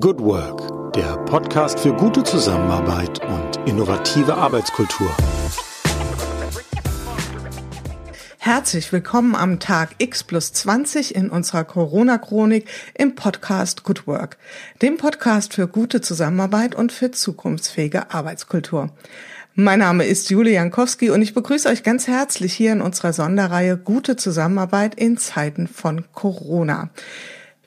Good Work, der Podcast für gute Zusammenarbeit und innovative Arbeitskultur. Herzlich willkommen am Tag X plus 20 in unserer Corona-Chronik im Podcast Good Work, dem Podcast für gute Zusammenarbeit und für zukunftsfähige Arbeitskultur. Mein Name ist Julie Jankowski und ich begrüße euch ganz herzlich hier in unserer Sonderreihe Gute Zusammenarbeit in Zeiten von Corona.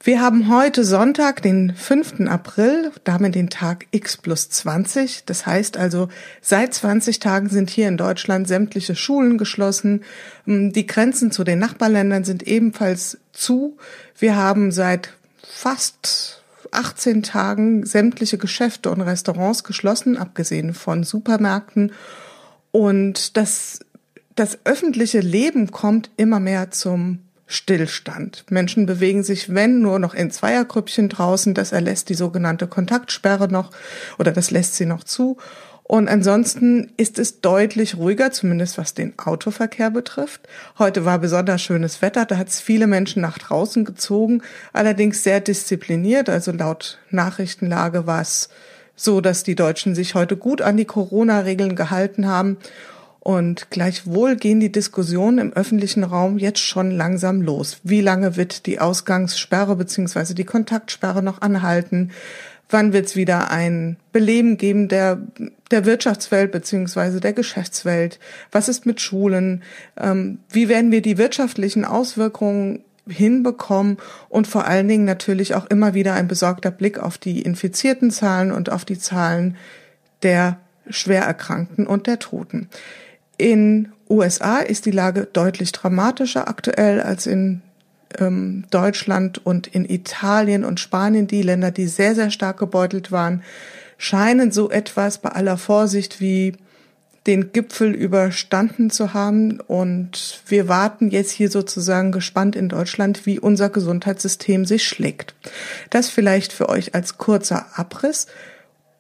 Wir haben heute Sonntag, den 5. April, damit den Tag X plus 20. Das heißt also, seit 20 Tagen sind hier in Deutschland sämtliche Schulen geschlossen. Ähm, die Grenzen zu den Nachbarländern sind ebenfalls zu. Wir haben seit fast 18 Tagen sämtliche Geschäfte und Restaurants geschlossen, abgesehen von Supermärkten. Und das, das öffentliche Leben kommt immer mehr zum Stillstand. Menschen bewegen sich, wenn nur noch in Zweiergrüppchen draußen. Das erlässt die sogenannte Kontaktsperre noch oder das lässt sie noch zu. Und ansonsten ist es deutlich ruhiger, zumindest was den Autoverkehr betrifft. Heute war besonders schönes Wetter, da hat es viele Menschen nach draußen gezogen, allerdings sehr diszipliniert. Also laut Nachrichtenlage war es so, dass die Deutschen sich heute gut an die Corona-Regeln gehalten haben und gleichwohl gehen die Diskussionen im öffentlichen Raum jetzt schon langsam los. Wie lange wird die Ausgangssperre beziehungsweise die Kontaktsperre noch anhalten? Wann wird es wieder ein Beleben geben der, der Wirtschaftswelt beziehungsweise der Geschäftswelt? Was ist mit Schulen? Ähm, wie werden wir die wirtschaftlichen Auswirkungen hinbekommen und vor allen Dingen natürlich auch immer wieder ein besorgter Blick auf die infizierten Zahlen und auf die Zahlen der Schwererkrankten und der Toten. In USA ist die Lage deutlich dramatischer aktuell als in ähm, Deutschland und in Italien und Spanien, die Länder, die sehr, sehr stark gebeutelt waren, scheinen so etwas bei aller Vorsicht wie den Gipfel überstanden zu haben. Und wir warten jetzt hier sozusagen gespannt in Deutschland, wie unser Gesundheitssystem sich schlägt. Das vielleicht für euch als kurzer Abriss.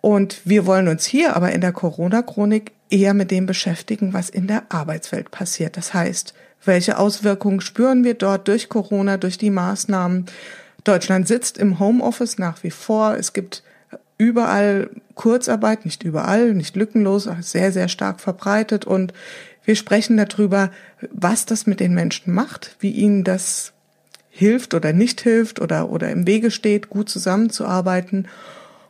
Und wir wollen uns hier aber in der Corona-Chronik eher mit dem beschäftigen, was in der Arbeitswelt passiert. Das heißt, welche Auswirkungen spüren wir dort durch Corona, durch die Maßnahmen? Deutschland sitzt im Homeoffice nach wie vor. Es gibt überall Kurzarbeit, nicht überall, nicht lückenlos, sehr, sehr stark verbreitet. Und wir sprechen darüber, was das mit den Menschen macht, wie ihnen das hilft oder nicht hilft oder, oder im Wege steht, gut zusammenzuarbeiten.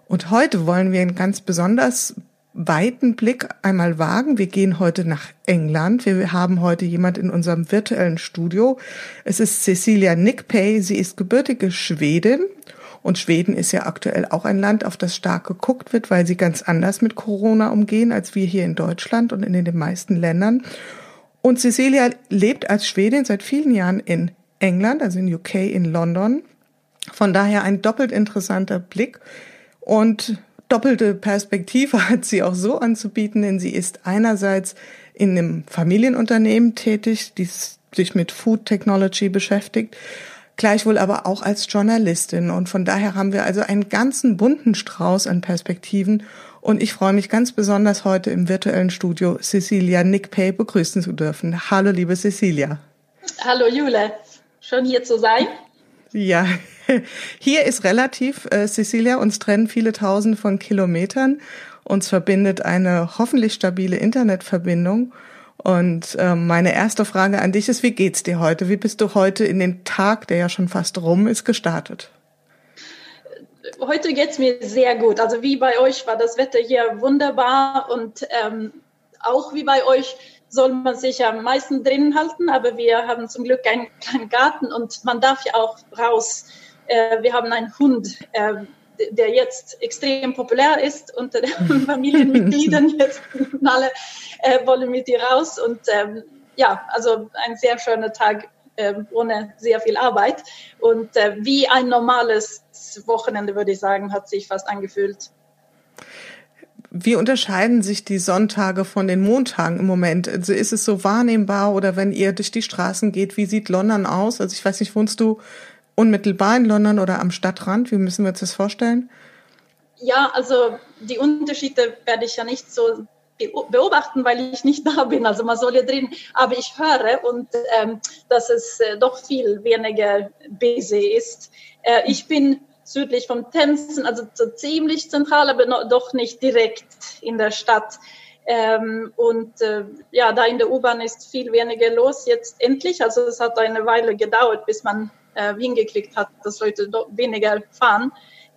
Und heute wollen wir ein ganz besonders weiten Blick einmal wagen. Wir gehen heute nach England. Wir haben heute jemand in unserem virtuellen Studio. Es ist Cecilia Nickpay. Sie ist gebürtige Schwedin. Und Schweden ist ja aktuell auch ein Land, auf das stark geguckt wird, weil sie ganz anders mit Corona umgehen als wir hier in Deutschland und in den meisten Ländern. Und Cecilia lebt als Schwedin seit vielen Jahren in England, also in UK, in London. Von daher ein doppelt interessanter Blick. Und doppelte Perspektive hat sie auch so anzubieten, denn sie ist einerseits in einem Familienunternehmen tätig, die sich mit Food Technology beschäftigt, gleichwohl aber auch als Journalistin. Und von daher haben wir also einen ganzen bunten Strauß an Perspektiven. Und ich freue mich ganz besonders heute im virtuellen Studio Cecilia Nickpay begrüßen zu dürfen. Hallo, liebe Cecilia. Hallo, Jule. Schön hier zu sein. Ja, hier ist relativ, äh, Cecilia, uns trennen viele tausend von Kilometern. Uns verbindet eine hoffentlich stabile Internetverbindung. Und äh, meine erste Frage an dich ist, wie geht's dir heute? Wie bist du heute in den Tag, der ja schon fast rum ist, gestartet? Heute geht's mir sehr gut. Also wie bei euch war das Wetter hier wunderbar und ähm, auch wie bei euch soll man sich am meisten drinnen halten, aber wir haben zum Glück einen kleinen Garten und man darf ja auch raus. Äh, wir haben einen Hund, äh, der jetzt extrem populär ist unter den Familienmitgliedern. Jetzt alle äh, wollen mit dir raus und ähm, ja, also ein sehr schöner Tag ähm, ohne sehr viel Arbeit und wie ein normales Wochenende würde ich sagen, hat sich fast angefühlt. Wie unterscheiden sich die Sonntage von den Montagen im Moment? Also ist es so wahrnehmbar oder wenn ihr durch die Straßen geht, wie sieht London aus? Also ich weiß nicht, wohnst du unmittelbar in London oder am Stadtrand? Wie müssen wir uns das vorstellen? Ja, also die Unterschiede werde ich ja nicht so beobachten, weil ich nicht da bin. Also man soll ja drin, aber ich höre und ähm, dass es äh, doch viel weniger busy ist. Äh, ich bin südlich vom Tänzen, also so ziemlich zentral, aber noch, doch nicht direkt in der Stadt. Ähm, und äh, ja, da in der U-Bahn ist viel weniger los jetzt endlich. Also es hat eine Weile gedauert, bis man äh, hingekriegt hat, dass Leute weniger fahren.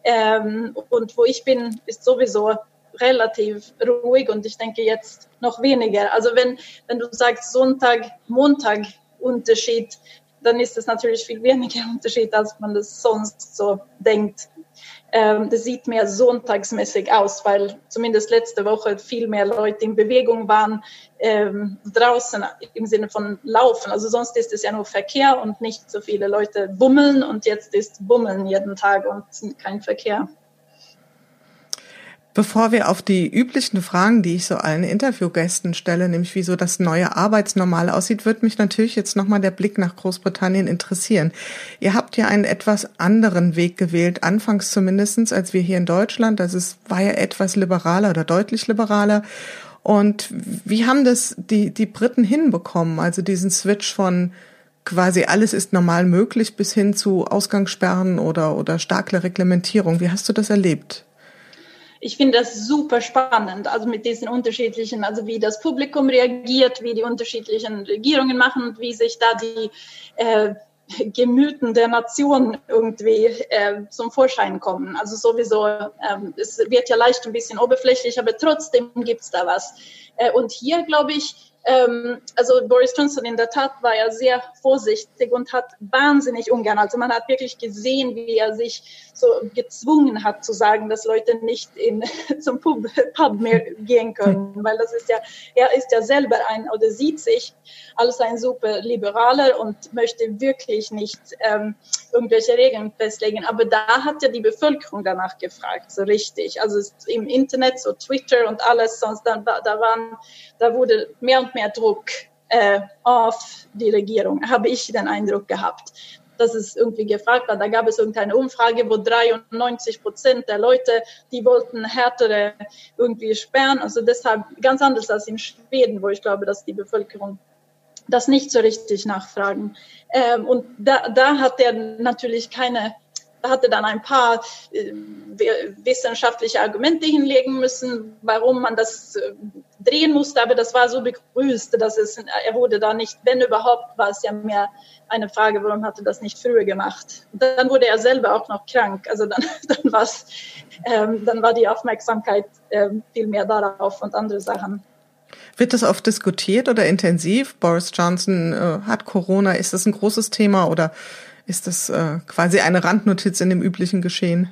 Ähm, und wo ich bin, ist sowieso relativ ruhig und ich denke jetzt noch weniger. Also wenn, wenn du sagst Sonntag, Montag Unterschied, dann ist es natürlich viel weniger Unterschied, als man das sonst so denkt. Ähm, das sieht mehr sonntagsmäßig aus, weil zumindest letzte Woche viel mehr Leute in Bewegung waren, ähm, draußen im Sinne von Laufen. Also sonst ist es ja nur Verkehr und nicht so viele Leute bummeln und jetzt ist Bummeln jeden Tag und kein Verkehr. Bevor wir auf die üblichen Fragen, die ich so allen Interviewgästen stelle, nämlich wie so das neue Arbeitsnormal aussieht, wird mich natürlich jetzt nochmal der Blick nach Großbritannien interessieren. Ihr habt ja einen etwas anderen Weg gewählt, anfangs zumindestens als wir hier in Deutschland. Das ist, war ja etwas liberaler oder deutlich liberaler. Und wie haben das die, die Briten hinbekommen? Also diesen Switch von quasi alles ist normal möglich bis hin zu Ausgangssperren oder, oder starke Reglementierung. Wie hast du das erlebt? Ich finde das super spannend, also mit diesen unterschiedlichen, also wie das Publikum reagiert, wie die unterschiedlichen Regierungen machen und wie sich da die äh, Gemüten der Nation irgendwie äh, zum Vorschein kommen. Also sowieso, ähm, es wird ja leicht ein bisschen oberflächlich, aber trotzdem gibt's da was. Äh, und hier, glaube ich, also Boris Johnson in der Tat war ja sehr vorsichtig und hat wahnsinnig ungern, also man hat wirklich gesehen, wie er sich so gezwungen hat zu sagen, dass Leute nicht in, zum Pub, Pub mehr gehen können, weil das ist ja, er ist ja selber ein oder sieht sich als ein super Liberaler und möchte wirklich nicht ähm, irgendwelche Regeln festlegen. Aber da hat ja die Bevölkerung danach gefragt, so richtig. Also im Internet, so Twitter und alles, sonst dann, da waren, da wurde mehr und mehr Druck äh, auf die Regierung, habe ich den Eindruck gehabt dass es irgendwie gefragt war. Da gab es irgendeine Umfrage, wo 93 Prozent der Leute, die wollten härtere irgendwie sperren. Also deshalb ganz anders als in Schweden, wo ich glaube, dass die Bevölkerung das nicht so richtig nachfragen. Ähm, und da, da hat er natürlich keine hatte dann ein paar äh, wissenschaftliche Argumente hinlegen müssen, warum man das äh, drehen musste, aber das war so begrüßt, dass es, er wurde da nicht, wenn überhaupt, war es ja mehr eine Frage, warum hat er das nicht früher gemacht. Und dann wurde er selber auch noch krank, also dann, dann, war's, ähm, dann war die Aufmerksamkeit ähm, viel mehr darauf und andere Sachen. Wird das oft diskutiert oder intensiv? Boris Johnson äh, hat Corona, ist das ein großes Thema oder ist das äh, quasi eine Randnotiz in dem üblichen Geschehen?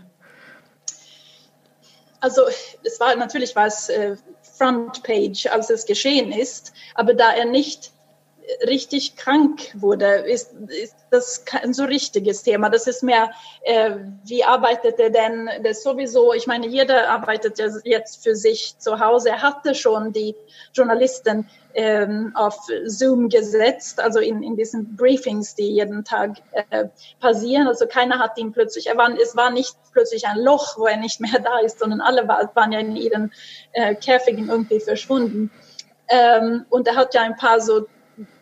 Also es war natürlich war es äh, Frontpage, als es geschehen ist, aber da er nicht richtig krank wurde, ist, ist das kein so richtiges Thema. Das ist mehr, äh, wie arbeitet er denn das sowieso? Ich meine, jeder arbeitet jetzt für sich zu Hause. Er hatte schon die Journalisten ähm, auf Zoom gesetzt, also in, in diesen Briefings, die jeden Tag äh, passieren. Also keiner hat ihn plötzlich, er war, es war nicht plötzlich ein Loch, wo er nicht mehr da ist, sondern alle war, waren ja in ihren äh, Käfigen irgendwie verschwunden. Ähm, und er hat ja ein paar so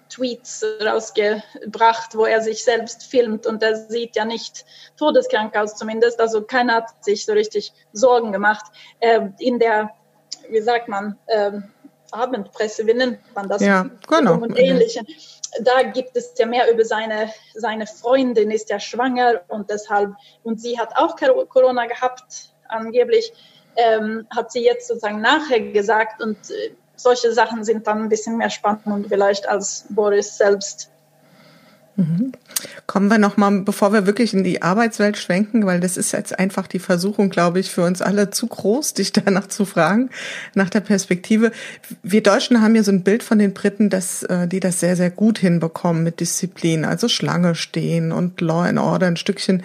Tweets rausgebracht, wo er sich selbst filmt und er sieht ja nicht todeskrank aus zumindest. Also keiner hat sich so richtig Sorgen gemacht. Äh, in der, wie sagt man, äh, Abendpresse, wie nennt man das? Ja, genau. Und ähnlichen. Da gibt es ja mehr über seine, seine Freundin ist ja schwanger und deshalb, und sie hat auch Corona gehabt, angeblich, ähm, hat sie jetzt sozusagen nachher gesagt und äh, solche Sachen sind dann ein bisschen mehr spannend vielleicht als Boris selbst. Mhm. Kommen wir nochmal, bevor wir wirklich in die Arbeitswelt schwenken, weil das ist jetzt einfach die Versuchung, glaube ich, für uns alle zu groß, dich danach zu fragen, nach der Perspektive. Wir Deutschen haben ja so ein Bild von den Briten, dass äh, die das sehr, sehr gut hinbekommen mit Disziplin, also Schlange stehen und Law and Order ein Stückchen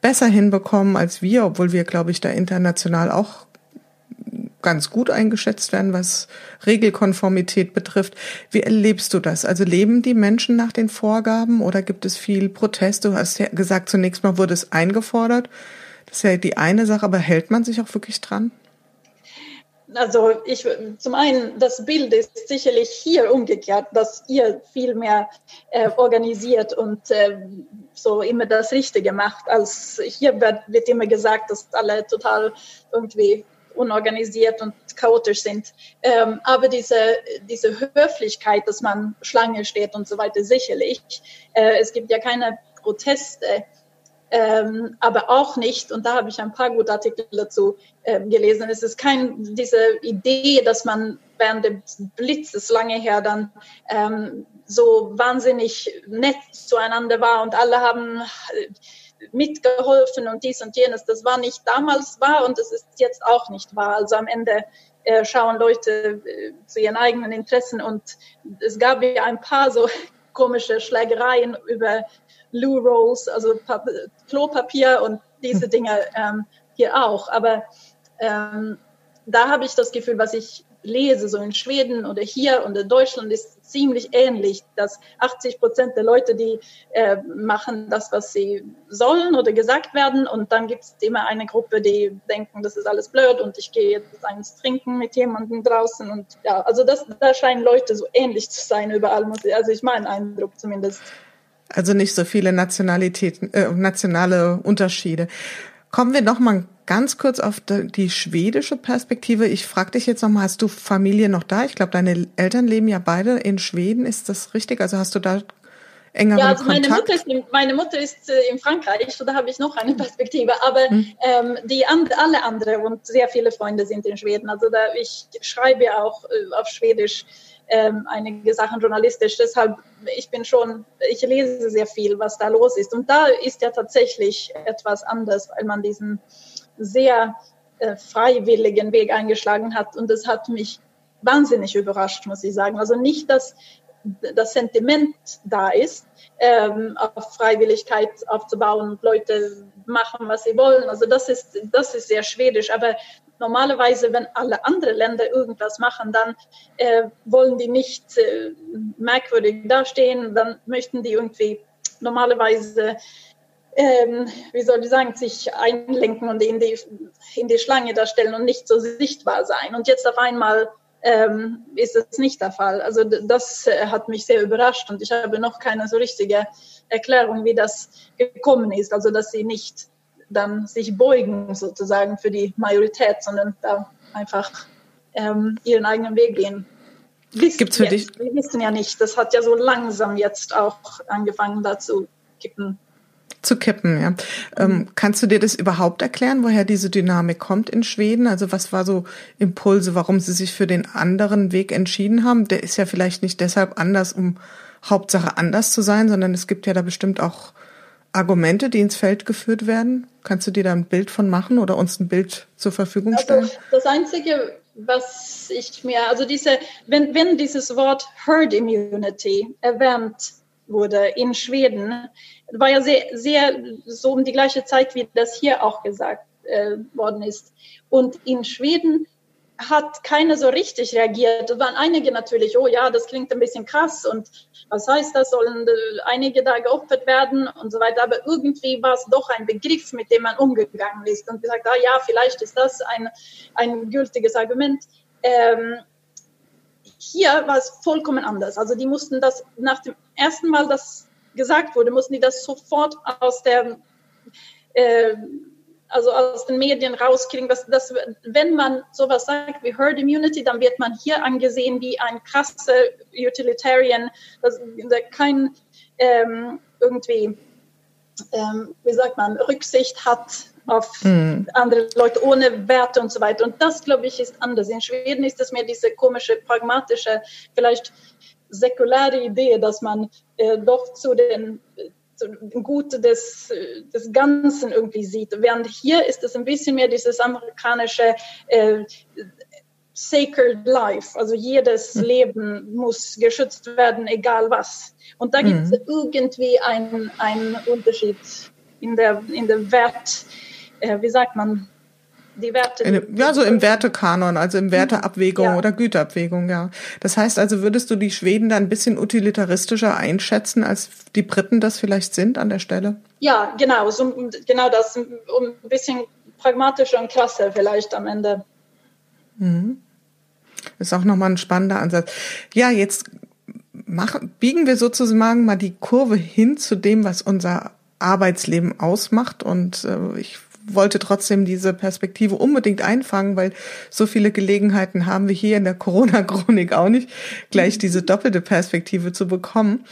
besser hinbekommen als wir, obwohl wir, glaube ich, da international auch ganz gut eingeschätzt werden, was Regelkonformität betrifft. Wie erlebst du das? Also leben die Menschen nach den Vorgaben oder gibt es viel Protest? Du hast ja gesagt, zunächst mal wurde es eingefordert. Das ist ja die eine Sache, aber hält man sich auch wirklich dran? also ich zum einen, das Bild ist sicherlich hier umgekehrt, dass ihr viel mehr äh, organisiert und äh, so immer das Richtige macht, als hier wird, wird immer gesagt, dass alle total irgendwie unorganisiert und chaotisch sind. Ähm, aber diese, diese Höflichkeit, dass man Schlange steht und so weiter, sicherlich. Äh, es gibt ja keine Proteste ähm, aber auch nicht, und da habe ich ein paar gute Artikel dazu äh, gelesen, es ist kein, diese Idee, dass man während des Blitzes lange her dann ähm, so wahnsinnig nett zueinander war und alle haben äh, mitgeholfen und dies und jenes. Das war nicht damals wahr und es ist jetzt auch nicht wahr. Also am Ende äh, schauen Leute äh, zu ihren eigenen Interessen und es gab ja ein paar so komische Schlägereien über Loo Rolls, also Klopapier und diese Dinge ähm, hier auch. Aber ähm, da habe ich das Gefühl, was ich lese, so in Schweden oder hier und in Deutschland ist ziemlich ähnlich, dass 80 Prozent der Leute, die äh, machen das, was sie sollen oder gesagt werden und dann gibt es immer eine Gruppe, die denken, das ist alles blöd und ich gehe jetzt eins trinken mit jemandem draußen und ja, also das, da scheinen Leute so ähnlich zu sein überall, also ich meinen Eindruck zumindest. Also nicht so viele Nationalitäten, äh, nationale Unterschiede. Kommen wir noch mal ganz kurz auf die schwedische Perspektive. Ich frage dich jetzt noch mal, hast du Familie noch da? Ich glaube, deine Eltern leben ja beide in Schweden. Ist das richtig? Also hast du da engeren ja, also meine Mutter, ist, meine Mutter ist in Frankreich, so da habe ich noch eine Perspektive. Aber hm. ähm, die and, alle anderen und sehr viele Freunde sind in Schweden. Also da ich schreibe auch äh, auf Schwedisch ähm, einige Sachen journalistisch. Deshalb, ich bin schon, ich lese sehr viel, was da los ist. Und da ist ja tatsächlich etwas anders, weil man diesen sehr äh, freiwilligen Weg eingeschlagen hat. Und das hat mich wahnsinnig überrascht, muss ich sagen. Also nicht, dass das Sentiment da ist, ähm, auf Freiwilligkeit aufzubauen und Leute machen, was sie wollen. Also das ist, das ist sehr schwedisch. Aber normalerweise, wenn alle anderen Länder irgendwas machen, dann äh, wollen die nicht äh, merkwürdig dastehen, dann möchten die irgendwie normalerweise, ähm, wie soll ich sagen, sich einlenken und in die, in die Schlange darstellen und nicht so sichtbar sein. Und jetzt auf einmal ähm, ist es nicht der Fall. Also das äh, hat mich sehr überrascht und ich habe noch keine so richtige Erklärung, wie das gekommen ist. Also dass sie nicht dann sich beugen sozusagen für die Majorität, sondern da einfach ähm, ihren eigenen Weg gehen. Gibt es für dich? Wir wissen ja nicht. Das hat ja so langsam jetzt auch angefangen da zu kippen. Zu kippen, ja. Ähm, kannst du dir das überhaupt erklären, woher diese Dynamik kommt in Schweden? Also was war so Impulse, warum sie sich für den anderen Weg entschieden haben? Der ist ja vielleicht nicht deshalb anders, um Hauptsache anders zu sein, sondern es gibt ja da bestimmt auch Argumente, die ins Feld geführt werden? Kannst du dir da ein Bild von machen oder uns ein Bild zur Verfügung also, stellen? Also das Einzige, was ich mir, also diese, wenn, wenn dieses Wort Herd Immunity erwähnt wurde in Schweden, war ja sehr, sehr so um die gleiche Zeit, wie das hier auch gesagt äh, worden ist. Und in Schweden hat keiner so richtig reagiert. Es waren einige natürlich, oh ja, das klingt ein bisschen krass und was heißt das, sollen einige da geopfert werden und so weiter. Aber irgendwie war es doch ein Begriff, mit dem man umgegangen ist und gesagt, ah ja, vielleicht ist das ein, ein gültiges Argument. Ähm, hier war es vollkommen anders. Also die mussten das nach dem ersten Mal, das gesagt wurde, mussten die das sofort aus der äh, also aus den Medien rauskriegen, dass, dass wenn man sowas sagt wie Herd Immunity, dann wird man hier angesehen wie ein krasser Utilitarian, das, der kein ähm, irgendwie, ähm, wie sagt man, Rücksicht hat auf mhm. andere Leute ohne Werte und so weiter. Und das, glaube ich, ist anders. In Schweden ist es mehr diese komische, pragmatische, vielleicht säkulare Idee, dass man äh, doch zu den so ein Gute des, des Ganzen irgendwie sieht. Während hier ist es ein bisschen mehr dieses amerikanische äh, Sacred Life, also jedes hm. Leben muss geschützt werden, egal was. Und da gibt es mhm. irgendwie einen, einen Unterschied in der, in der Wert, äh, wie sagt man, die Werte. In, ja, so im Wertekanon, also im Werteabwägung ja. oder Güterabwägung, ja. Das heißt also, würdest du die Schweden da ein bisschen utilitaristischer einschätzen, als die Briten das vielleicht sind an der Stelle? Ja, genau, so, genau das, um ein bisschen pragmatischer und krasser vielleicht am Ende. Mhm. ist auch nochmal ein spannender Ansatz. Ja, jetzt machen, biegen wir sozusagen mal die Kurve hin zu dem, was unser Arbeitsleben ausmacht. Und äh, ich wollte trotzdem diese Perspektive unbedingt einfangen, weil so viele Gelegenheiten haben wir hier in der Corona-Chronik auch nicht, gleich diese doppelte Perspektive zu bekommen.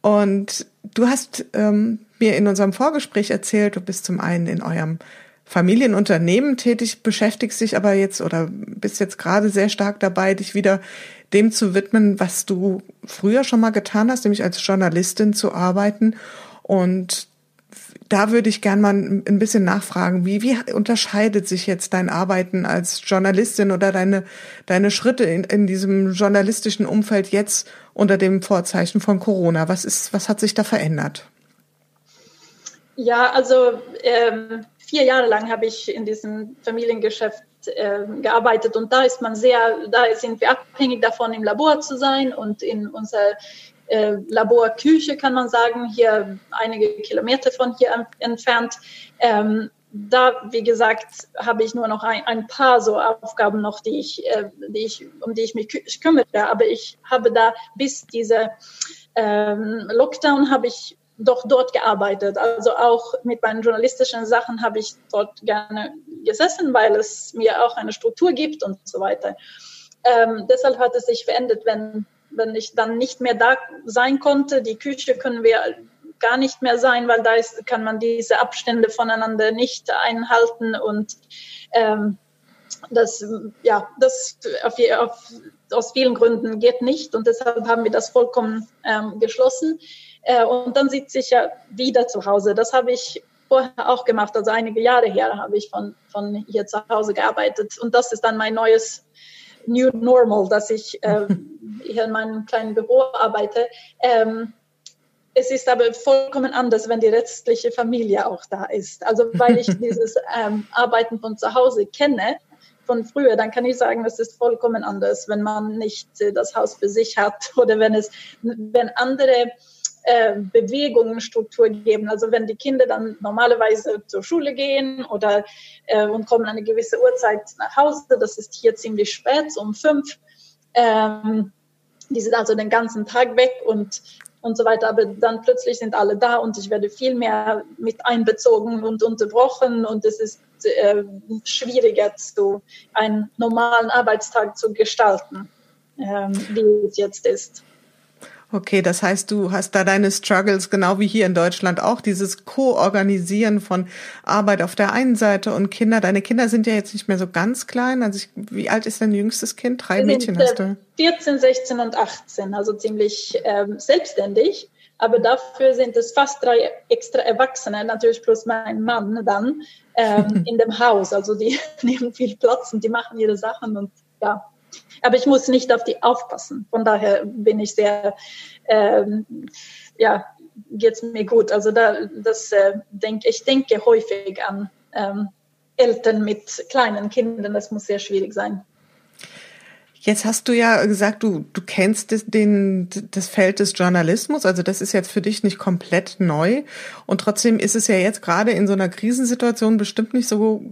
Und du hast ähm, mir in unserem Vorgespräch erzählt, du bist zum einen in eurem Familienunternehmen tätig, beschäftigst dich aber jetzt oder bist jetzt gerade sehr stark dabei, dich wieder dem zu widmen, was du früher schon mal getan hast, nämlich als Journalistin zu arbeiten. Und da würde ich gern mal ein bisschen nachfragen, wie, wie unterscheidet sich jetzt dein Arbeiten als Journalistin oder deine, deine Schritte in, in diesem journalistischen Umfeld jetzt unter dem Vorzeichen von Corona? Was ist, was hat sich da verändert? Ja, also ähm, vier Jahre lang habe ich in diesem Familiengeschäft äh, gearbeitet und da ist man sehr, da sind wir abhängig davon, im Labor zu sein und in unserer äh, Laborküche kann man sagen, hier einige Kilometer von hier entfernt. Ähm, da, wie gesagt, habe ich nur noch ein, ein paar so Aufgaben noch, die ich, äh, die ich, um die ich mich kümmere. Aber ich habe da bis dieser ähm, Lockdown habe ich doch dort gearbeitet. Also auch mit meinen journalistischen Sachen habe ich dort gerne gesessen, weil es mir auch eine Struktur gibt und so weiter. Ähm, deshalb hat es sich verändert, wenn, wenn ich dann nicht mehr da sein konnte. Die Küche können wir gar nicht mehr sein, weil da ist, kann man diese Abstände voneinander nicht einhalten und ähm, das, ja, das auf, auf, aus vielen Gründen geht nicht und deshalb haben wir das vollkommen ähm, geschlossen. Äh, und dann sitze ich ja wieder zu Hause. Das habe ich vorher auch gemacht, also einige Jahre her habe ich von, von hier zu Hause gearbeitet. Und das ist dann mein neues New Normal, dass ich äh, hier in meinem kleinen Büro arbeite. Ähm, es ist aber vollkommen anders, wenn die restliche Familie auch da ist. Also weil ich dieses ähm, Arbeiten von zu Hause kenne, von früher, dann kann ich sagen, es ist vollkommen anders, wenn man nicht äh, das Haus für sich hat oder wenn es, wenn andere äh, Bewegungen Struktur geben. Also wenn die Kinder dann normalerweise zur Schule gehen oder äh, und kommen eine gewisse Uhrzeit nach Hause, das ist hier ziemlich spät, so um fünf. Ähm, die sind also den ganzen Tag weg und und so weiter. Aber dann plötzlich sind alle da und ich werde viel mehr mit einbezogen und unterbrochen und es ist äh, schwieriger, zu einen normalen Arbeitstag zu gestalten, ähm, wie es jetzt ist. Okay, das heißt, du hast da deine Struggles, genau wie hier in Deutschland auch, dieses Co-Organisieren von Arbeit auf der einen Seite und Kinder. Deine Kinder sind ja jetzt nicht mehr so ganz klein. Also ich, wie alt ist dein jüngstes Kind? Drei Wir Mädchen hast du? 14, 16 und 18, also ziemlich ähm, selbstständig. Aber dafür sind es fast drei extra Erwachsene, natürlich plus mein Mann dann, ähm, in dem Haus. Also die nehmen viel Platz und die machen ihre Sachen und ja, aber ich muss nicht auf die aufpassen. Von daher bin ich sehr, ähm, ja, geht's mir gut. Also da, das äh, denke ich denke häufig an ähm, Eltern mit kleinen Kindern. Das muss sehr schwierig sein. Jetzt hast du ja gesagt, du, du kennst das, den, das Feld des Journalismus, also das ist jetzt für dich nicht komplett neu. Und trotzdem ist es ja jetzt gerade in so einer Krisensituation bestimmt nicht so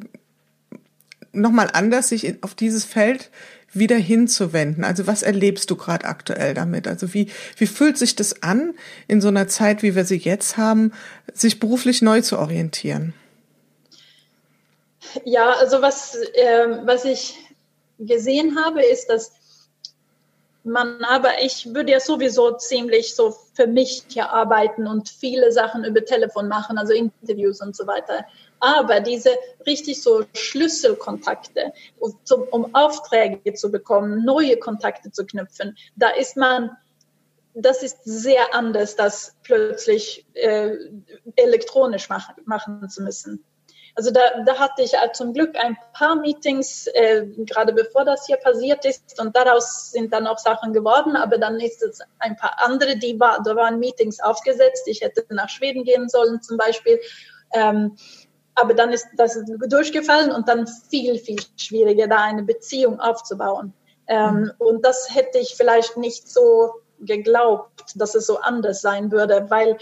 nochmal anders, sich auf dieses Feld wieder hinzuwenden? Also was erlebst du gerade aktuell damit? Also wie, wie fühlt sich das an, in so einer Zeit, wie wir sie jetzt haben, sich beruflich neu zu orientieren? Ja, also was, äh, was ich gesehen habe, ist, dass man aber, ich würde ja sowieso ziemlich so für mich hier arbeiten und viele Sachen über Telefon machen, also Interviews und so weiter. Aber diese richtig so Schlüsselkontakte, um Aufträge zu bekommen, neue Kontakte zu knüpfen, da ist man, das ist sehr anders, das plötzlich äh, elektronisch machen, machen zu müssen. Also da, da hatte ich zum Glück ein paar Meetings, äh, gerade bevor das hier passiert ist, und daraus sind dann auch Sachen geworden, aber dann ist es ein paar andere, die war, da waren Meetings aufgesetzt. Ich hätte nach Schweden gehen sollen zum Beispiel. Ähm, aber dann ist das durchgefallen und dann viel, viel schwieriger, da eine Beziehung aufzubauen. Ähm, mhm. Und das hätte ich vielleicht nicht so geglaubt, dass es so anders sein würde, weil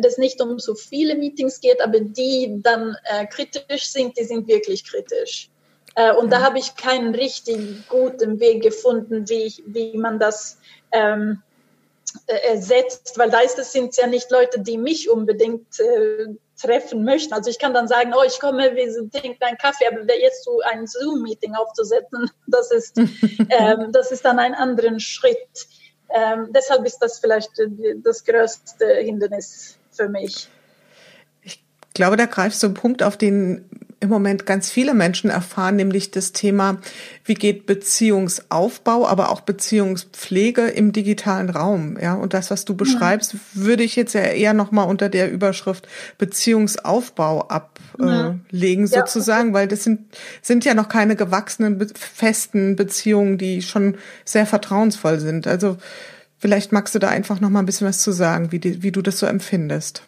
das nicht um so viele Meetings geht, aber die dann äh, kritisch sind, die sind wirklich kritisch. Äh, und da habe ich keinen richtig guten Weg gefunden, wie, ich, wie man das ähm, äh, ersetzt, weil da ist es sind ja nicht Leute, die mich unbedingt äh, treffen möchten. Also ich kann dann sagen, oh, ich komme, wir trinken einen Kaffee, aber jetzt so ein Zoom-Meeting aufzusetzen, das ist, ähm, das ist dann ein anderer Schritt. Ähm, deshalb ist das vielleicht äh, das größte Hindernis für mich. Ich glaube, da greifst du einen Punkt, auf den im Moment ganz viele Menschen erfahren, nämlich das Thema, wie geht Beziehungsaufbau, aber auch Beziehungspflege im digitalen Raum. Ja, und das, was du beschreibst, ja. würde ich jetzt ja eher nochmal unter der Überschrift Beziehungsaufbau ablegen, ja. sozusagen, weil das sind, sind ja noch keine gewachsenen, festen Beziehungen, die schon sehr vertrauensvoll sind. Also, vielleicht magst du da einfach nochmal ein bisschen was zu sagen, wie, die, wie du das so empfindest.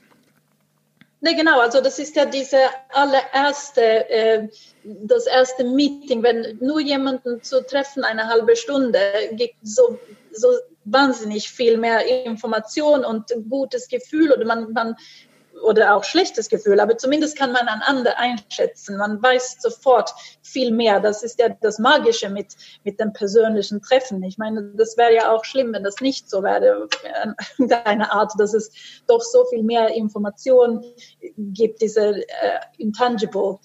Nee, genau, also das ist ja diese allererste, äh, das erste Meeting, wenn nur jemanden zu treffen, eine halbe Stunde, gibt so, so wahnsinnig viel mehr Information und gutes Gefühl oder man, man oder auch schlechtes Gefühl, aber zumindest kann man einander einschätzen. Man weiß sofort viel mehr. Das ist ja das Magische mit, mit dem persönlichen Treffen. Ich meine, das wäre ja auch schlimm, wenn das nicht so wäre, in deiner Art, dass es doch so viel mehr Information gibt, diese äh, intangible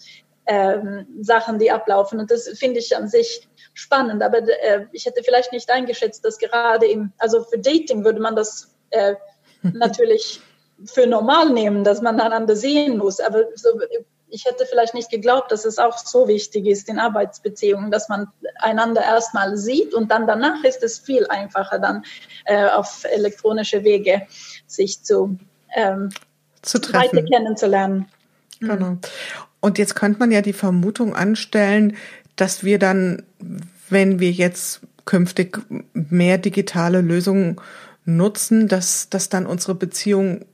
ähm, Sachen, die ablaufen. Und das finde ich an sich spannend. Aber äh, ich hätte vielleicht nicht eingeschätzt, dass gerade im, also für Dating würde man das äh, natürlich für normal nehmen, dass man einander sehen muss. Aber so, ich hätte vielleicht nicht geglaubt, dass es auch so wichtig ist in Arbeitsbeziehungen, dass man einander erstmal sieht und dann danach ist es viel einfacher, dann äh, auf elektronische Wege sich zu, ähm, zu treffen. weiter kennenzulernen. Genau. Und jetzt könnte man ja die Vermutung anstellen, dass wir dann, wenn wir jetzt künftig mehr digitale Lösungen nutzen, dass, dass dann unsere Beziehung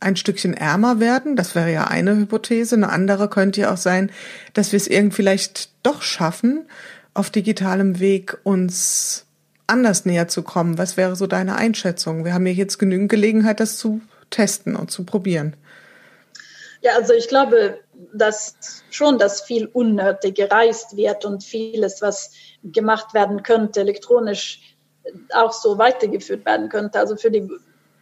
ein Stückchen ärmer werden. Das wäre ja eine Hypothese. Eine andere könnte ja auch sein, dass wir es irgendwie vielleicht doch schaffen, auf digitalem Weg uns anders näher zu kommen. Was wäre so deine Einschätzung? Wir haben ja jetzt genügend Gelegenheit, das zu testen und zu probieren. Ja, also ich glaube, dass schon, dass viel unnötig gereist wird und vieles, was gemacht werden könnte, elektronisch auch so weitergeführt werden könnte. Also für die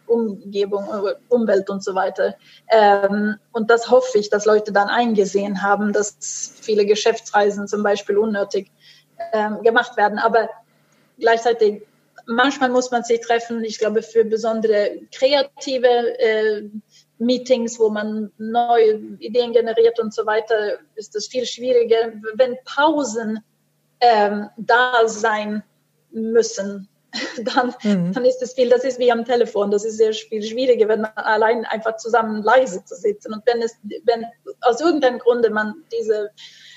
Umgebung, Umwelt und so weiter. Ähm, und das hoffe ich, dass Leute dann eingesehen haben, dass viele Geschäftsreisen zum Beispiel unnötig ähm, gemacht werden. Aber gleichzeitig, manchmal muss man sich treffen, ich glaube, für besondere kreative äh, Meetings, wo man neue Ideen generiert und so weiter, ist das viel schwieriger. Wenn Pausen ähm, da sein müssen, dann, mhm. dann ist es viel, das ist wie am Telefon, das ist sehr viel schwieriger, wenn man allein einfach zusammen leise zu sitzen. Und wenn es, wenn aus irgendeinem Grunde man diese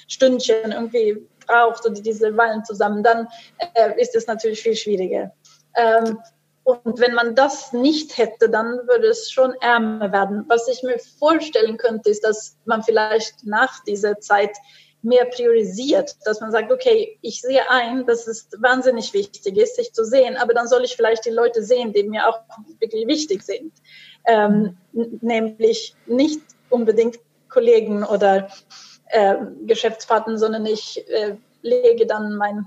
Stündchen irgendwie braucht oder diese Weilen zusammen, dann äh, ist es natürlich viel schwieriger. Ähm, und wenn man das nicht hätte, dann würde es schon ärmer werden. Was ich mir vorstellen könnte, ist, dass man vielleicht nach dieser Zeit mehr priorisiert, dass man sagt, okay, ich sehe ein, dass es wahnsinnig wichtig ist, sich zu sehen, aber dann soll ich vielleicht die Leute sehen, die mir auch wirklich wichtig sind. Ähm, nämlich nicht unbedingt Kollegen oder äh, Geschäftspartner, sondern ich äh, lege dann mein,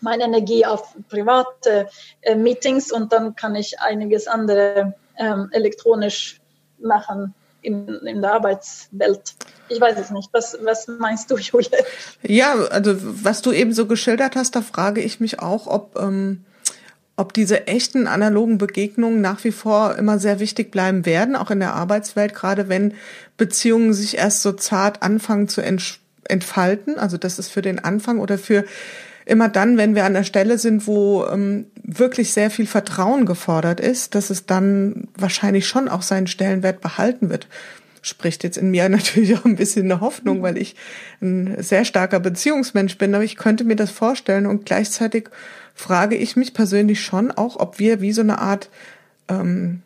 meine Energie auf private äh, Meetings und dann kann ich einiges andere ähm, elektronisch machen in, in der Arbeitswelt. Ich weiß es nicht. Was, was meinst du, Julia? Ja, also was du eben so geschildert hast, da frage ich mich auch, ob, ähm, ob diese echten analogen Begegnungen nach wie vor immer sehr wichtig bleiben werden, auch in der Arbeitswelt, gerade wenn Beziehungen sich erst so zart anfangen zu entfalten. Also das ist für den Anfang oder für immer dann, wenn wir an der Stelle sind, wo ähm, wirklich sehr viel Vertrauen gefordert ist, dass es dann wahrscheinlich schon auch seinen Stellenwert behalten wird. Spricht jetzt in mir natürlich auch ein bisschen eine Hoffnung, weil ich ein sehr starker Beziehungsmensch bin, aber ich könnte mir das vorstellen und gleichzeitig frage ich mich persönlich schon auch, ob wir wie so eine Art ähm,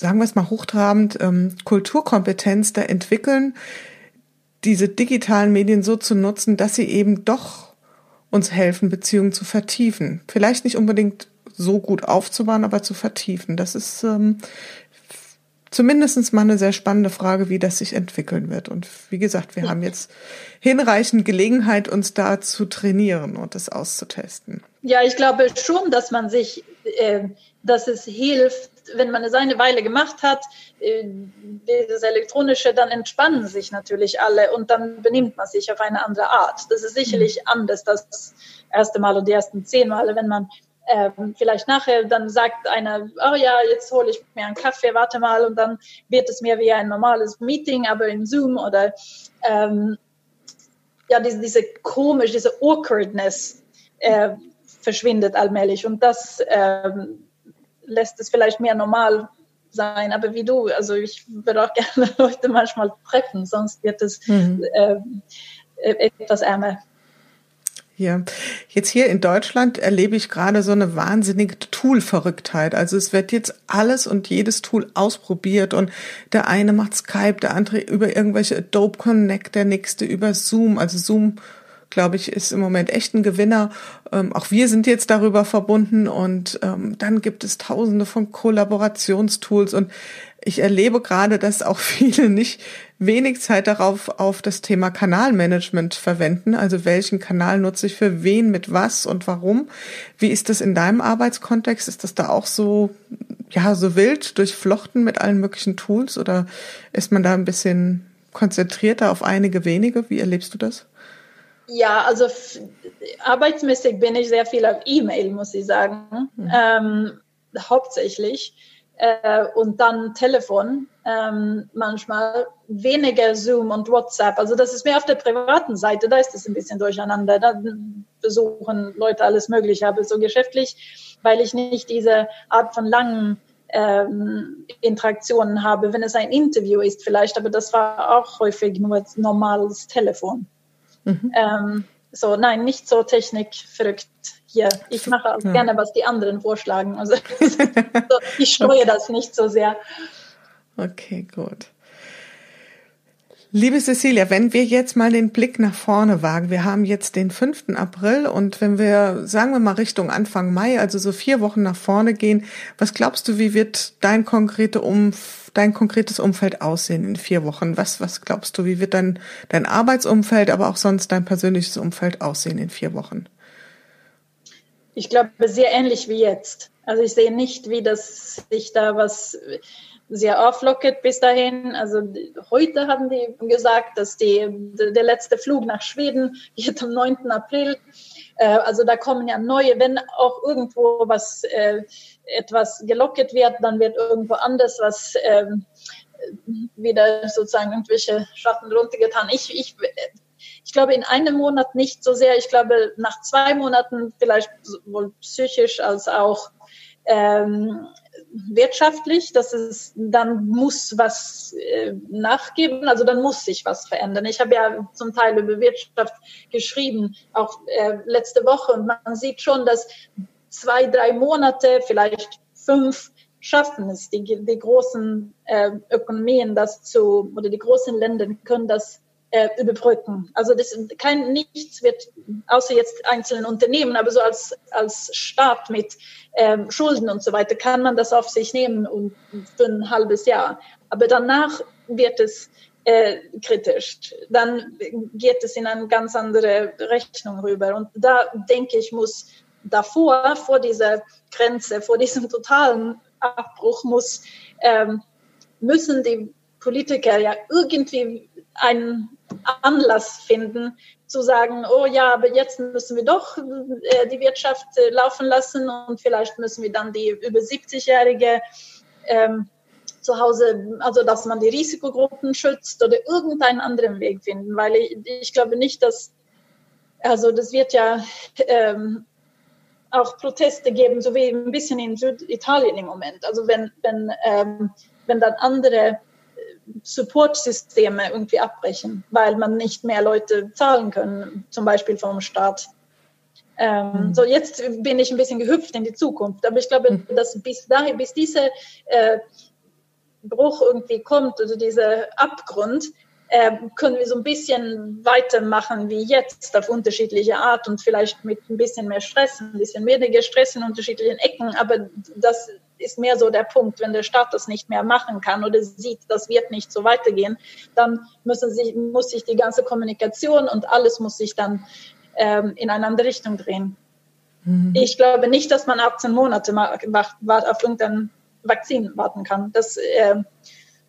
sagen wir es mal hochtrabend, ähm, Kulturkompetenz da entwickeln, diese digitalen Medien so zu nutzen, dass sie eben doch uns helfen, Beziehungen zu vertiefen. Vielleicht nicht unbedingt so gut aufzubauen, aber zu vertiefen. Das ist, ähm, zumindest mal eine sehr spannende Frage, wie das sich entwickeln wird. Und wie gesagt, wir haben jetzt hinreichend Gelegenheit, uns da zu trainieren und das auszutesten. Ja, ich glaube schon, dass man sich, äh, dass es hilft, wenn man es eine Weile gemacht hat, äh, dieses Elektronische, dann entspannen sich natürlich alle und dann benimmt man sich auf eine andere Art. Das ist sicherlich mhm. anders das erste Mal und die ersten zehn Male, wenn man ähm, vielleicht nachher dann sagt einer, oh ja, jetzt hole ich mir einen Kaffee, warte mal, und dann wird es mehr wie ein normales Meeting, aber in Zoom oder ähm, ja, diese, diese komisch, diese Awkwardness äh, verschwindet allmählich und das ähm, lässt es vielleicht mehr normal sein, aber wie du, also ich würde auch gerne Leute manchmal treffen, sonst wird es mhm. äh, etwas ärmer. Ja, jetzt hier in Deutschland erlebe ich gerade so eine wahnsinnige Tool-Verrücktheit. Also es wird jetzt alles und jedes Tool ausprobiert und der eine macht Skype, der andere über irgendwelche Adobe Connect, der nächste über Zoom. Also Zoom, glaube ich, ist im Moment echt ein Gewinner. Ähm, auch wir sind jetzt darüber verbunden und ähm, dann gibt es tausende von Kollaborationstools und ich erlebe gerade, dass auch viele nicht wenig Zeit darauf auf das Thema Kanalmanagement verwenden. Also welchen Kanal nutze ich für wen, mit was und warum? Wie ist das in deinem Arbeitskontext? Ist das da auch so, ja, so wild durchflochten mit allen möglichen Tools oder ist man da ein bisschen konzentrierter auf einige wenige? Wie erlebst du das? Ja, also arbeitsmäßig bin ich sehr viel auf E-Mail, muss ich sagen. Mhm. Ähm, hauptsächlich äh, und dann Telefon, ähm, manchmal weniger Zoom und WhatsApp. Also das ist mehr auf der privaten Seite, da ist es ein bisschen durcheinander. Da besuchen Leute alles Mögliche, aber so geschäftlich, weil ich nicht diese Art von langen ähm, Interaktionen habe, wenn es ein Interview ist vielleicht, aber das war auch häufig nur normales Telefon. Mhm. Ähm, so, nein, nicht so technikverrückt hier. Ich mache auch ja. gerne, was die anderen vorschlagen. Also ich steuere das nicht so sehr. Okay, gut. Liebe Cecilia, wenn wir jetzt mal den Blick nach vorne wagen, wir haben jetzt den 5. April und wenn wir, sagen wir mal Richtung Anfang Mai, also so vier Wochen nach vorne gehen, was glaubst du, wie wird dein, konkrete Umf dein konkretes Umfeld aussehen in vier Wochen? Was, was glaubst du, wie wird dein, dein Arbeitsumfeld, aber auch sonst dein persönliches Umfeld aussehen in vier Wochen? Ich glaube, sehr ähnlich wie jetzt. Also ich sehe nicht, wie das sich da was sehr auflockert bis dahin. Also heute haben die gesagt, dass die, der letzte Flug nach Schweden geht am 9. April. Äh, also da kommen ja neue, wenn auch irgendwo was äh, etwas gelockert wird, dann wird irgendwo anders was ähm, wieder sozusagen irgendwelche Schatten runtergetan. Ich, ich, ich glaube in einem Monat nicht so sehr. Ich glaube nach zwei Monaten vielleicht sowohl psychisch als auch ähm, wirtschaftlich, dass es dann muss was äh, nachgeben, also dann muss sich was verändern. Ich habe ja zum Teil über Wirtschaft geschrieben, auch äh, letzte Woche, und man sieht schon, dass zwei, drei Monate, vielleicht fünf, schaffen es, die, die großen äh, Ökonomien das zu, oder die großen Länder können das äh, überbrücken. Also das, kein nichts wird, außer jetzt einzelnen Unternehmen, aber so als, als Staat mit ähm, Schulden und so weiter, kann man das auf sich nehmen und für ein halbes Jahr. Aber danach wird es äh, kritisch. Dann geht es in eine ganz andere Rechnung rüber. Und da denke ich, muss davor, vor dieser Grenze, vor diesem totalen Abbruch, muss, ähm, müssen die Politiker ja irgendwie einen Anlass finden, zu sagen, oh ja, aber jetzt müssen wir doch äh, die Wirtschaft äh, laufen lassen und vielleicht müssen wir dann die über 70-Jährige ähm, zu Hause, also dass man die Risikogruppen schützt oder irgendeinen anderen Weg finden, weil ich, ich glaube nicht, dass, also das wird ja ähm, auch Proteste geben, so wie ein bisschen in Süditalien im Moment. Also wenn, wenn, ähm, wenn dann andere Support-Systeme irgendwie abbrechen, weil man nicht mehr Leute zahlen können, zum Beispiel vom Staat. Ähm, mhm. So, jetzt bin ich ein bisschen gehüpft in die Zukunft, aber ich glaube, mhm. dass bis dahin, bis dieser äh, Bruch irgendwie kommt, also dieser Abgrund, äh, können wir so ein bisschen weitermachen wie jetzt auf unterschiedliche Art und vielleicht mit ein bisschen mehr Stress, ein bisschen weniger Stress in unterschiedlichen Ecken, aber das ist mehr so der Punkt, wenn der Staat das nicht mehr machen kann oder sieht, das wird nicht so weitergehen, dann müssen sich, muss sich die ganze Kommunikation und alles muss sich dann ähm, in eine andere Richtung drehen. Mhm. Ich glaube nicht, dass man 18 Monate auf irgendein Vakzin warten kann. Das, äh,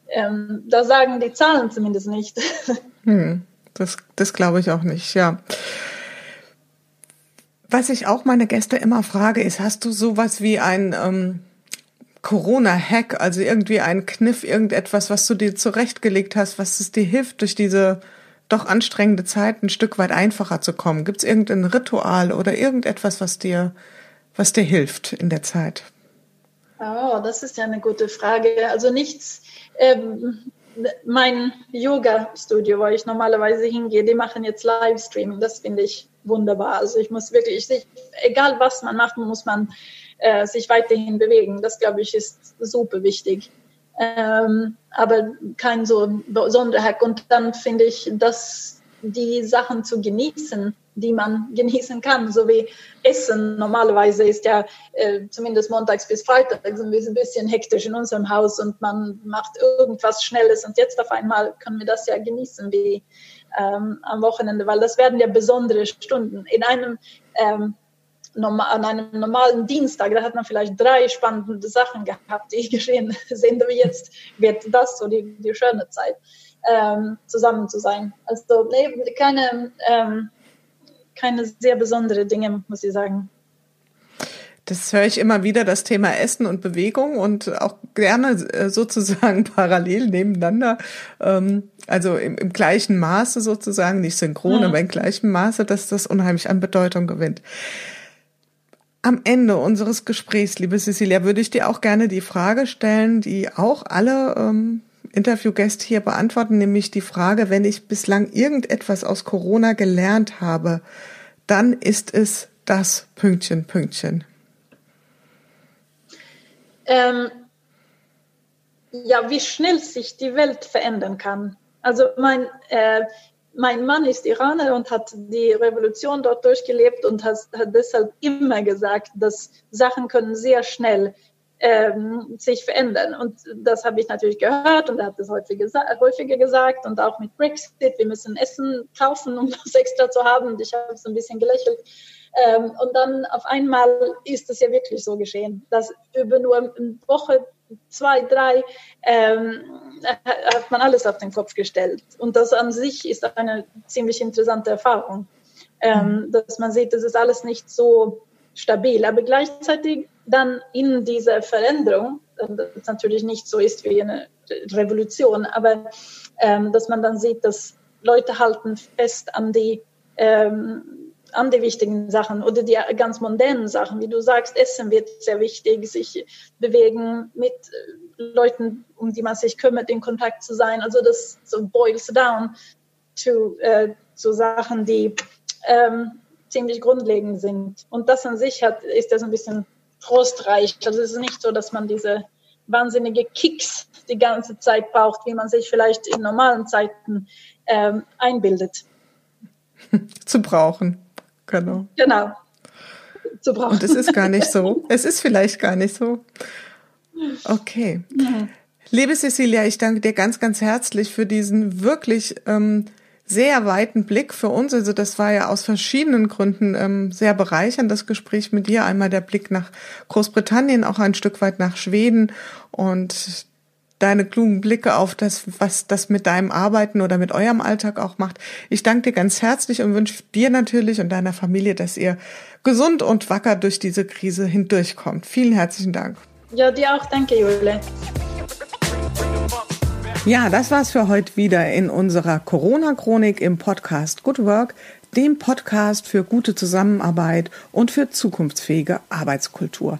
ähm, das sagen die Zahlen zumindest nicht. Hm, das, das glaube ich auch nicht, ja. Was ich auch meine Gäste immer frage, ist, hast du sowas wie ein ähm, Corona-Hack, also irgendwie ein Kniff, irgendetwas, was du dir zurechtgelegt hast, was es dir hilft, durch diese doch anstrengende Zeit ein Stück weit einfacher zu kommen? Gibt es irgendein Ritual oder irgendetwas, was dir, was dir hilft in der Zeit? Oh, das ist ja eine gute Frage. Also nichts. Ähm, mein Yoga-Studio, wo ich normalerweise hingehe, die machen jetzt Livestreaming. Das finde ich wunderbar. Also ich muss wirklich, ich, egal was man macht, muss man äh, sich weiterhin bewegen. Das glaube ich ist super wichtig ähm, aber kein so Sonderhack. Und dann finde ich, dass die Sachen zu genießen, die man genießen kann, so wie Essen. Normalerweise ist ja äh, zumindest montags bis freitags ein bisschen hektisch in unserem Haus und man macht irgendwas Schnelles und jetzt auf einmal können wir das ja genießen wie ähm, am Wochenende, weil das werden ja besondere Stunden. In einem ähm, an einem normalen Dienstag, da hat man vielleicht drei spannende Sachen gehabt, die geschehen sind, aber jetzt wird das so die, die schöne Zeit, ähm, zusammen zu sein. Also nee, keine, ähm, keine sehr besondere Dinge, muss ich sagen. Das höre ich immer wieder, das Thema Essen und Bewegung und auch gerne äh, sozusagen parallel nebeneinander, ähm, also im, im gleichen Maße sozusagen, nicht synchron, mhm. aber im gleichen Maße, dass das unheimlich an Bedeutung gewinnt. Am Ende unseres Gesprächs, liebe Cecilia, würde ich dir auch gerne die Frage stellen, die auch alle ähm, Interviewgäste hier beantworten, nämlich die Frage, wenn ich bislang irgendetwas aus Corona gelernt habe, dann ist es das Pünktchen, Pünktchen. Ähm, ja, wie schnell sich die Welt verändern kann. Also mein, äh, mein Mann ist Iraner und hat die Revolution dort durchgelebt und hat, hat deshalb immer gesagt, dass Sachen können sehr schnell ähm, sich verändern. Und das habe ich natürlich gehört und er hat es häufig häufiger gesagt und auch mit Brexit, wir müssen Essen kaufen, um das extra zu haben. Und ich habe so ein bisschen gelächelt. Ähm, und dann auf einmal ist es ja wirklich so geschehen, dass über nur eine Woche zwei, drei, ähm, hat man alles auf den Kopf gestellt. Und das an sich ist eine ziemlich interessante Erfahrung, ähm, mhm. dass man sieht, das ist alles nicht so stabil. Aber gleichzeitig dann in dieser Veränderung, das natürlich nicht so ist wie eine Revolution, aber ähm, dass man dann sieht, dass Leute halten fest an die ähm, an die wichtigen Sachen oder die ganz mondänen Sachen, wie du sagst, Essen wird sehr wichtig, sich bewegen, mit äh, Leuten, um die man sich kümmert, in Kontakt zu sein. Also das so boils down to, äh, zu Sachen, die ähm, ziemlich grundlegend sind. Und das an sich hat, ist ja so ein bisschen trostreich. Also es ist nicht so, dass man diese wahnsinnige Kicks die ganze Zeit braucht, wie man sich vielleicht in normalen Zeiten ähm, einbildet. Zu brauchen. Genau. Genau. Zu brauchen. Und es ist gar nicht so. Es ist vielleicht gar nicht so. Okay. Ja. Liebe Cecilia, ich danke dir ganz, ganz herzlich für diesen wirklich ähm, sehr weiten Blick für uns. Also das war ja aus verschiedenen Gründen ähm, sehr bereichernd, das Gespräch mit dir. Einmal der Blick nach Großbritannien, auch ein Stück weit nach Schweden und deine klugen Blicke auf das, was das mit deinem Arbeiten oder mit eurem Alltag auch macht. Ich danke dir ganz herzlich und wünsche dir natürlich und deiner Familie, dass ihr gesund und wacker durch diese Krise hindurchkommt. Vielen herzlichen Dank. Ja, dir auch. Danke, Jule. Ja, das war's für heute wieder in unserer Corona-Chronik im Podcast Good Work, dem Podcast für gute Zusammenarbeit und für zukunftsfähige Arbeitskultur.